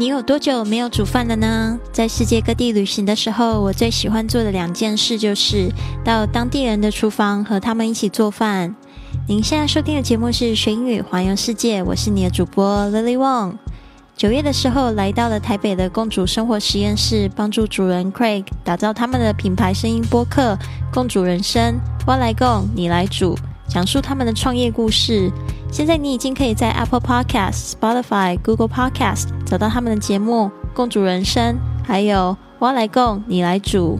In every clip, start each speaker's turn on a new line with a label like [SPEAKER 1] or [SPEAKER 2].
[SPEAKER 1] 你有多久没有煮饭了呢？在世界各地旅行的时候，我最喜欢做的两件事就是到当地人的厨房和他们一起做饭。您现在收听的节目是《学英语环游世界》，我是你的主播 Lily Wong。九月的时候，来到了台北的公主生活实验室，帮助主人 Craig 打造他们的品牌声音播客《公主人生》，我来供，你来煮。讲述他们的创业故事。现在你已经可以在 Apple Podcast、Spotify、Google Podcast 找到他们的节目《共煮人生》，还有我来供，你来煮。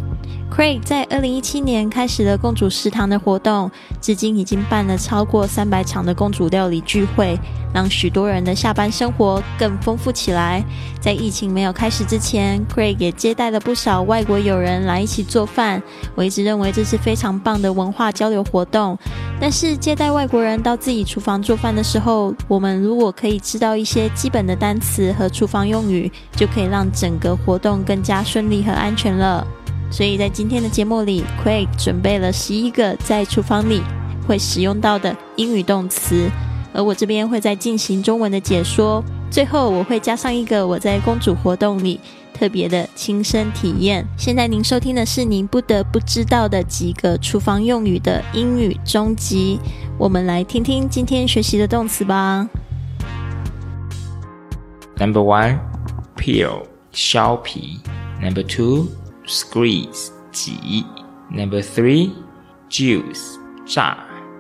[SPEAKER 1] Craig 在二零一七年开始了共主食堂的活动，至今已经办了超过三百场的公主料理聚会，让许多人的下班生活更丰富起来。在疫情没有开始之前，Craig 也接待了不少外国友人来一起做饭。我一直认为这是非常棒的文化交流活动。但是接待外国人到自己厨房做饭的时候，我们如果可以知道一些基本的单词和厨房用语，就可以让整个活动更加顺利和安全了。所以在今天的节目里，Craig 准备了十一个在厨房里会使用到的英语动词，而我这边会在进行中文的解说。最后我会加上一个我在公主活动里特别的亲身体验。现在您收听的是您不得不知道的几个厨房用语的英语终极。我们来听听今天学习的动词吧。
[SPEAKER 2] Number one, peel 削皮。Number two. squeeze 挤，Number three juice 榨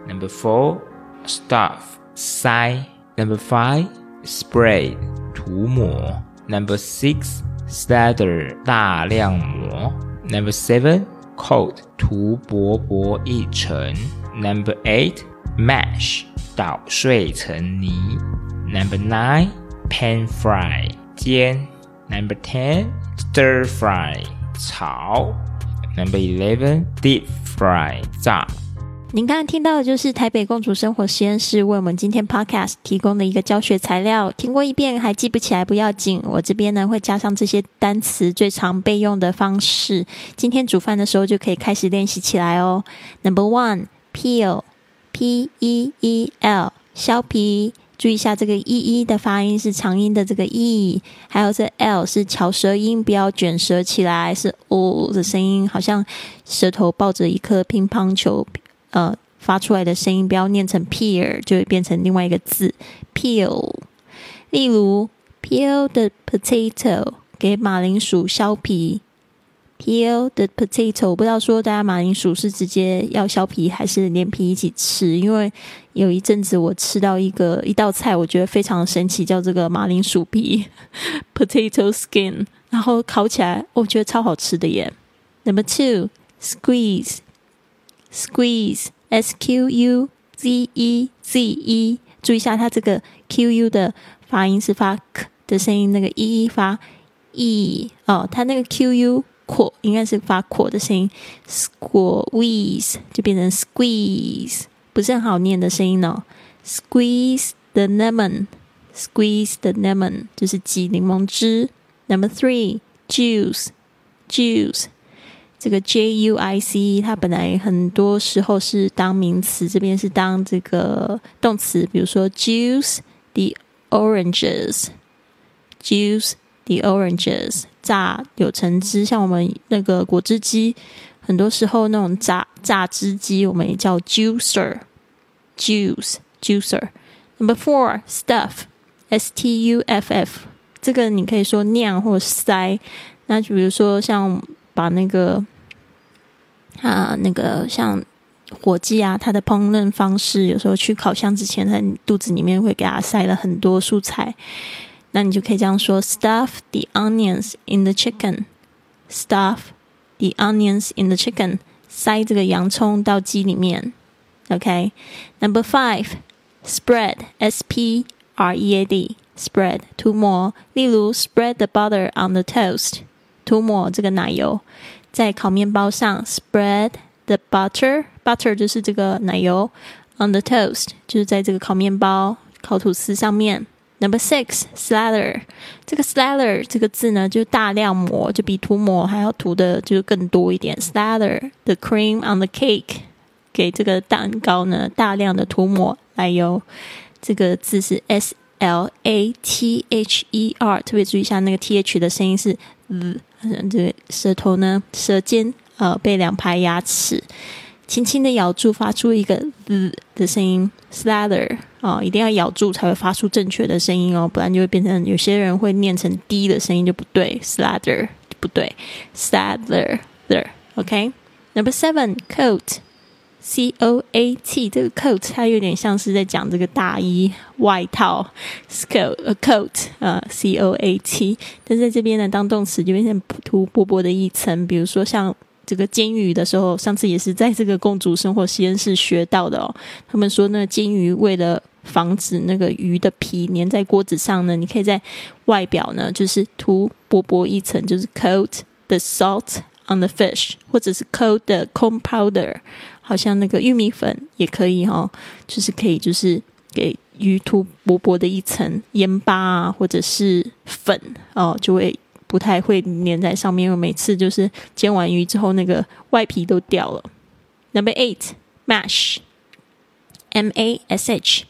[SPEAKER 2] ，Number four stuff 塞，Number five spray 涂抹，Number six slather 大量抹，Number seven coat 涂薄薄一层，Number eight mash 捣碎成泥，Number nine pan fry 煎，Number ten stir fry 炒，Number eleven，deep fry，炸。
[SPEAKER 1] 您刚刚听到的就是台北公主生活实验室为我们今天 Podcast 提供的一个教学材料。听过一遍还记不起来不要紧，我这边呢会加上这些单词最常备用的方式，今天煮饭的时候就可以开始练习起来哦。Number one，peel，p e e l，削皮。注意一下，这个 e e 的发音是长音的这个 e，还有这 l 是翘舌音，不要卷舌起来，是 o 的声音，好像舌头抱着一颗乒乓球，呃，发出来的声音，不要念成 peer，就会变成另外一个字 peel。例如，peel the potato，给马铃薯削皮。Peel the potato，不知道说大家马铃薯是直接要削皮还是连皮一起吃？因为有一阵子我吃到一个一道菜，我觉得非常神奇，叫这个马铃薯皮 （potato skin），然后烤起来，我觉得超好吃的耶。Number two squeeze two，squeeze，squeeze，s q u z e z e，注意一下它这个 q u 的发音是发 k 的声音，那个 e 发 e 哦，它那个 q u。扩应该是发扩的声音，squeeze 就变成 squeeze，不是很好念的声音哦。Squeeze the lemon，squeeze the lemon 就是挤柠檬汁。Number three，juice，juice 这个 j u i c 它本来很多时候是当名词，这边是当这个动词，比如说 juice the oranges，juice the oranges。榨有橙汁，像我们那个果汁机，很多时候那种榨榨汁机，我们也叫 juicer，juice juicer。Number four stuff s t u f f，这个你可以说酿或塞。那就比如说像把那个啊那个像火鸡啊，它的烹饪方式，有时候去烤箱之前，在肚子里面会给它塞了很多蔬菜。那你就可以这样说：Stuff the onions in the chicken. Stuff the onions in the chicken. 塞这个洋葱到鸡里面。OK. Number five, spread. S P R E A D. Spread 涂抹。例如，spread the butter on the toast. 涂抹这个奶油在烤面包上。Spread the butter. Butter 就是这个奶油。On the toast 就是在这个烤面包、烤吐司上面。Number six, slather。这个 slather 这个字呢，就大量抹，就比涂抹还要涂的就更多一点。Slather the cream on the cake，给这个蛋糕呢大量的涂抹奶油。这个字是 s L A T H E R，特别注意一下那个 T H 的声音是 z，这个舌头呢，舌尖呃被两排牙齿轻轻的咬住，发出一个 z 的声音，slather 啊，一定要咬住才会发出正确的声音哦，不然就会变成有些人会念成 D 的声音就不对，slather 不对，slather，there，OK，Number seven，coat。C O A T 这个 coat 它有点像是在讲这个大衣外套，coat a coat 啊 C O A T，但在这边呢当动词就变成涂薄薄的一层，比如说像这个煎鱼的时候，上次也是在这个公主生活实验室学到的哦。他们说呢，煎鱼为了防止那个鱼的皮粘在锅子上呢，你可以在外表呢就是涂薄薄一层，就是 coat the salt on the fish，或者是 coat the corn powder。好像那个玉米粉也可以哈，就是可以就是给鱼涂薄薄的一层盐巴啊，或者是粉哦，就会不太会粘在上面。因为每次就是煎完鱼之后，那个外皮都掉了。Number eight, mash, M A S H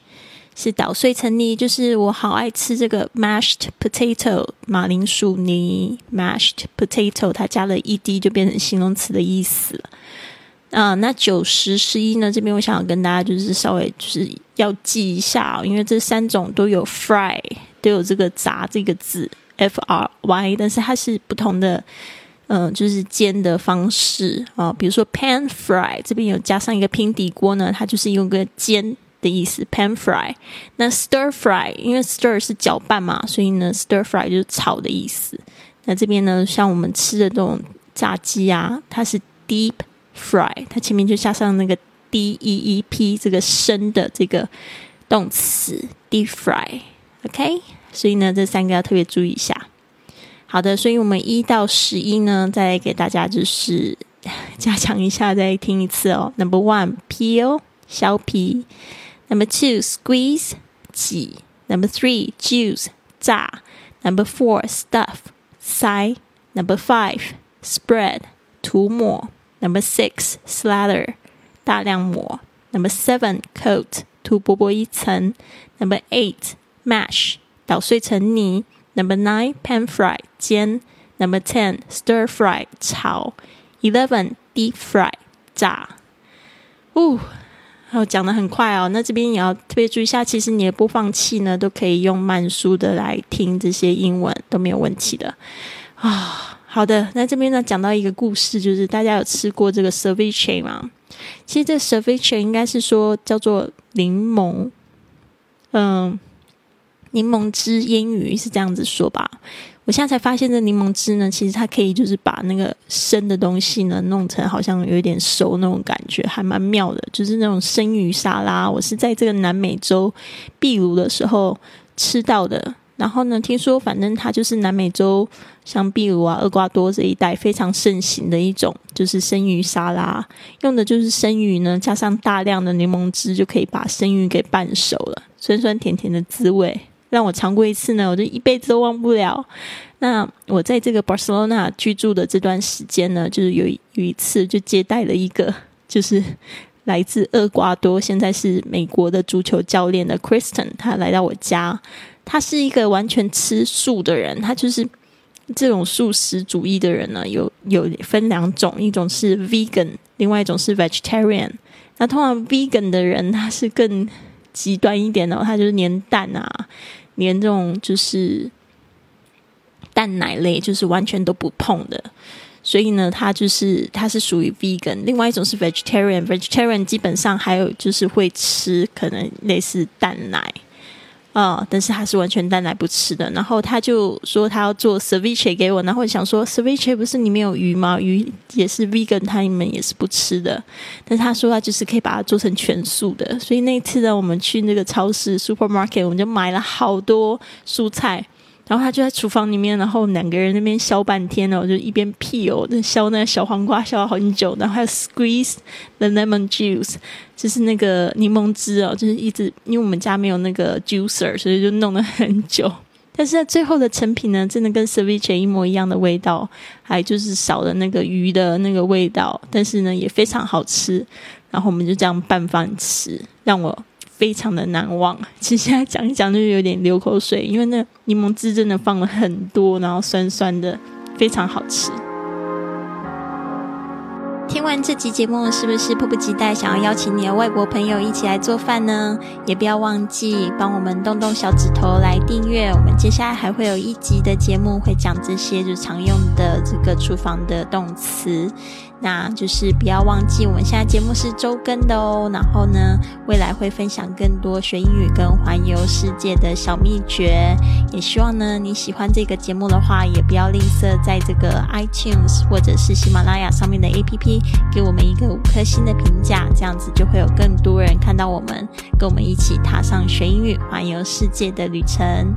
[SPEAKER 1] 是捣碎成泥，就是我好爱吃这个 mashed potato 马铃薯泥 mashed potato，它加了一滴就变成形容词的意思了。啊，那九十十一呢？这边我想要跟大家就是稍微就是要记一下，因为这三种都有 fry，都有这个炸这个字 f r y，但是它是不同的，嗯，就是煎的方式啊。比如说 pan fry，这边有加上一个平底锅呢，它就是用个煎的意思 pan fry。那 stir fry，因为 stir 是搅拌嘛，所以呢 stir fry 就是炒的意思。那这边呢，像我们吃的这种炸鸡啊，它是 deep。Fry，它前面就加上那个 D E E P 这个生的这个动词 deep fry，OK，所以呢，这三个要特别注意一下。好的，所以我们一到十一呢，再给大家就是加强一下，再听一次哦。Number one peel 削皮，Number two squeeze 挤，Number three juice 炸，Number four stuff 塞，Number five spread 涂抹。Number six, slather，大量抹。Number seven, coat，涂薄薄一层。Number eight, mash，捣碎成泥。Number nine, pan fry，煎。Number ten, stir fry，炒。Eleven, deep fry，炸。哦，好，讲的很快哦。那这边也要特别注意一下，其实你的播放器呢，都可以用慢速的来听这些英文，都没有问题的啊。好的，那这边呢讲到一个故事，就是大家有吃过这个 ceviche 吗？其实这 ceviche 应该是说叫做柠檬，嗯，柠檬汁腌鱼是这样子说吧。我现在才发现，这柠檬汁呢，其实它可以就是把那个生的东西呢弄成好像有一点熟那种感觉，还蛮妙的。就是那种生鱼沙拉，我是在这个南美洲秘鲁的时候吃到的。然后呢？听说反正它就是南美洲，像秘鲁啊、厄瓜多这一带非常盛行的一种，就是生鱼沙拉，用的就是生鱼呢，加上大量的柠檬汁，就可以把生鱼给拌熟了，酸酸甜甜的滋味，让我尝过一次呢，我就一辈子都忘不了。那我在这个 Barcelona 居住的这段时间呢，就是有有一次就接待了一个，就是来自厄瓜多，现在是美国的足球教练的 Kristen，他来到我家。他是一个完全吃素的人，他就是这种素食主义的人呢。有有分两种，一种是 vegan，另外一种是 vegetarian。那通常 vegan 的人他是更极端一点的，他就是连蛋啊，连这种就是蛋奶类，就是完全都不碰的。所以呢，他就是他是属于 vegan。另外一种是 vegetarian，vegetarian 基本上还有就是会吃可能类似蛋奶。啊！但是他是完全蛋奶不吃的，然后他就说他要做 ceviche 给我，然后我想说 ceviche 不是里面有鱼吗？鱼也是 vegan，他们也是不吃的。但是他说他就是可以把它做成全素的，所以那次呢，我们去那个超市 supermarket，我们就买了好多蔬菜。然后他就在厨房里面，然后两个人那边削半天哦，就一边 peel 那削那个小黄瓜削了很久，然后还有 squeeze the lemon juice，就是那个柠檬汁哦，就是一直因为我们家没有那个 juicer，所以就弄了很久。但是在最后的成品呢，真的跟 ceviche 一模一样的味道，还就是少了那个鱼的那个味道，但是呢也非常好吃。然后我们就这样拌饭吃，让我。非常的难忘。其实现在讲一讲就有点流口水，因为那柠檬汁真的放了很多，然后酸酸的，非常好吃。听完这集节目，是不是迫不及待想要邀请你的外国朋友一起来做饭呢？也不要忘记帮我们动动小指头来订阅。我们接下来还会有一集的节目会讲这些日常用的这个厨房的动词。那就是不要忘记，我们现在节目是周更的哦。然后呢，未来会分享更多学英语跟环游世界的小秘诀。也希望呢，你喜欢这个节目的话，也不要吝啬在这个 iTunes 或者是喜马拉雅上面的 APP 给我们一个五颗星的评价，这样子就会有更多人看到我们，跟我们一起踏上学英语环游世界的旅程。